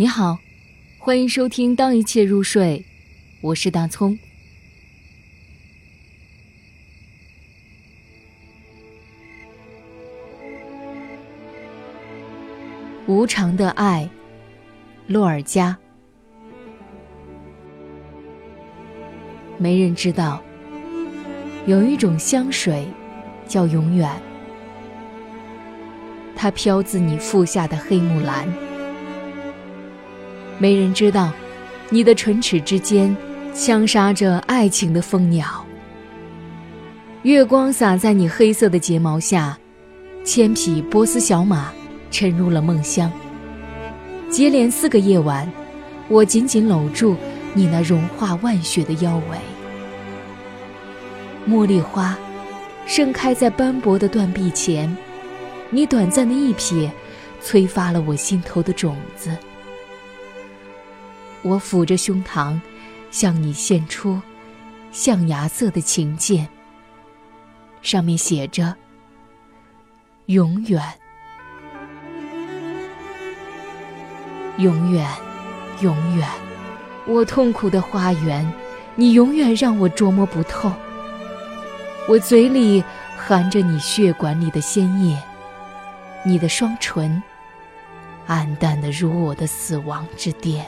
你好，欢迎收听《当一切入睡》，我是大葱。无常的爱，洛尔加。没人知道，有一种香水，叫永远。它飘自你腹下的黑木兰。没人知道，你的唇齿之间枪杀着爱情的蜂鸟。月光洒在你黑色的睫毛下，千匹波斯小马沉入了梦乡。接连四个夜晚，我紧紧搂住你那融化万雪的腰围。茉莉花盛开在斑驳的断壁前，你短暂的一瞥，催发了我心头的种子。我抚着胸膛，向你献出象牙色的琴键，上面写着“永远，永远，永远”。我痛苦的花园，你永远让我琢磨不透。我嘴里含着你血管里的鲜液，你的双唇，暗淡的如我的死亡之巅。